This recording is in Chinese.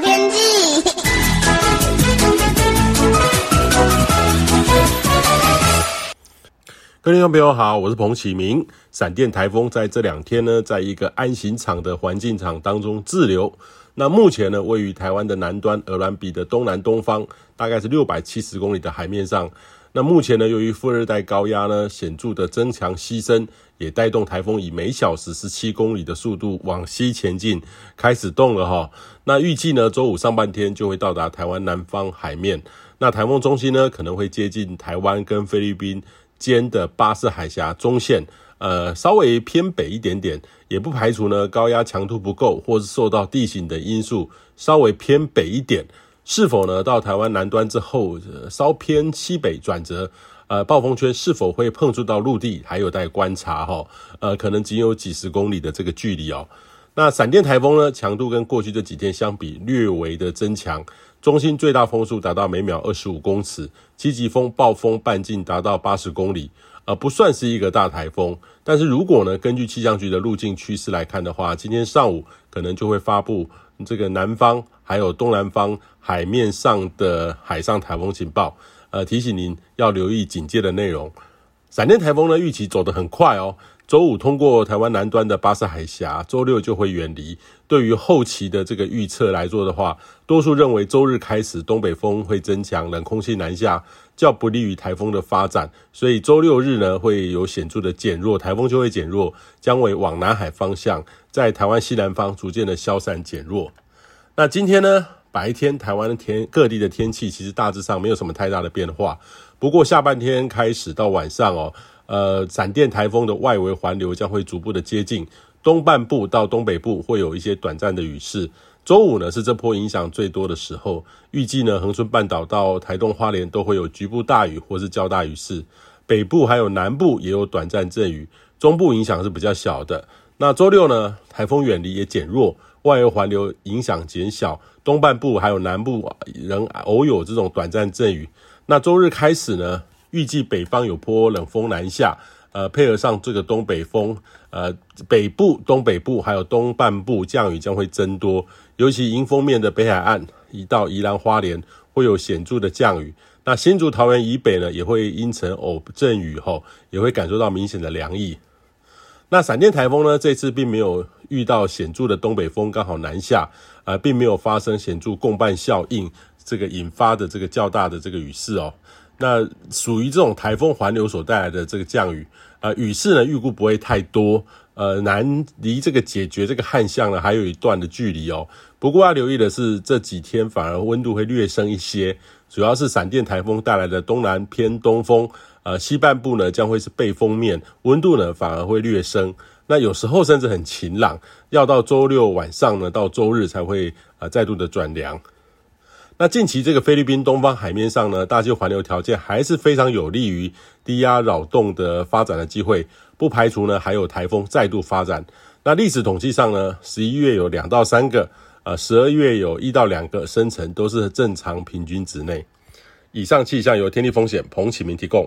天气。各位听众朋友好，我是彭启明。闪电台风在这两天呢，在一个安行场的环境场当中滞留。那目前呢，位于台湾的南端，鹅銮鼻的东南东方，大概是六百七十公里的海面上。那目前呢，由于副热带高压呢显著的增强西伸，也带动台风以每小时十七公里的速度往西前进，开始动了哈。那预计呢，周五上半天就会到达台湾南方海面。那台风中心呢，可能会接近台湾跟菲律宾间的巴士海峡中线，呃，稍微偏北一点点，也不排除呢高压强度不够，或是受到地形的因素稍微偏北一点。是否呢？到台湾南端之后，稍偏西北转折，呃，暴风圈是否会碰触到陆地，还有待观察哈。呃，可能仅有几十公里的这个距离哦。那闪电台风呢，强度跟过去这几天相比略微的增强，中心最大风速达到每秒二十五公尺，七级风暴风半径达到八十公里，呃，不算是一个大台风。但是如果呢，根据气象局的路径趋势来看的话，今天上午可能就会发布这个南方。还有东南方海面上的海上台风警报，呃，提醒您要留意警戒的内容。闪电台风呢，预期走得很快哦。周五通过台湾南端的巴士海峡，周六就会远离。对于后期的这个预测来说的话，多数认为周日开始东北风会增强，冷空气南下，较不利于台风的发展。所以周六日呢，会有显著的减弱，台风就会减弱，将会往南海方向，在台湾西南方逐渐的消散减弱。那今天呢，白天台湾的天各地的天气其实大致上没有什么太大的变化。不过下半天开始到晚上哦，呃，闪电台风的外围环流将会逐步的接近东半部到东北部，会有一些短暂的雨势。周五呢是这波影响最多的时候，预计呢恒春半岛到台东花莲都会有局部大雨或是较大雨势，北部还有南部也有短暂阵雨，中部影响是比较小的。那周六呢，台风远离也减弱。外围环流影响减小，东半部还有南部仍偶有这种短暂阵雨。那周日开始呢，预计北方有波冷风南下，呃，配合上这个东北风，呃，北部、东北部还有东半部降雨将会增多，尤其迎风面的北海岸，一到宜兰花莲会有显著的降雨。那新竹桃园以北呢，也会阴沉偶阵雨后，也会感受到明显的凉意。那闪电台风呢，这次并没有遇到显著的东北风刚好南下，呃，并没有发生显著共伴效应，这个引发的这个较大的这个雨势哦。那属于这种台风环流所带来的这个降雨，呃，雨势呢预估不会太多，呃，难离这个解决这个旱象呢还有一段的距离哦。不过要留意的是，这几天反而温度会略升一些，主要是闪电台风带来的东南偏东风。呃，西半部呢将会是背风面，温度呢反而会略升。那有时候甚至很晴朗，要到周六晚上呢，到周日才会呃再度的转凉。那近期这个菲律宾东方海面上呢，大气环流条件还是非常有利于低压扰动的发展的机会，不排除呢还有台风再度发展。那历史统计上呢，十一月有两到三个，呃，十二月有一到两个生成，都是正常平均值内。以上气象由天地风险彭启明提供。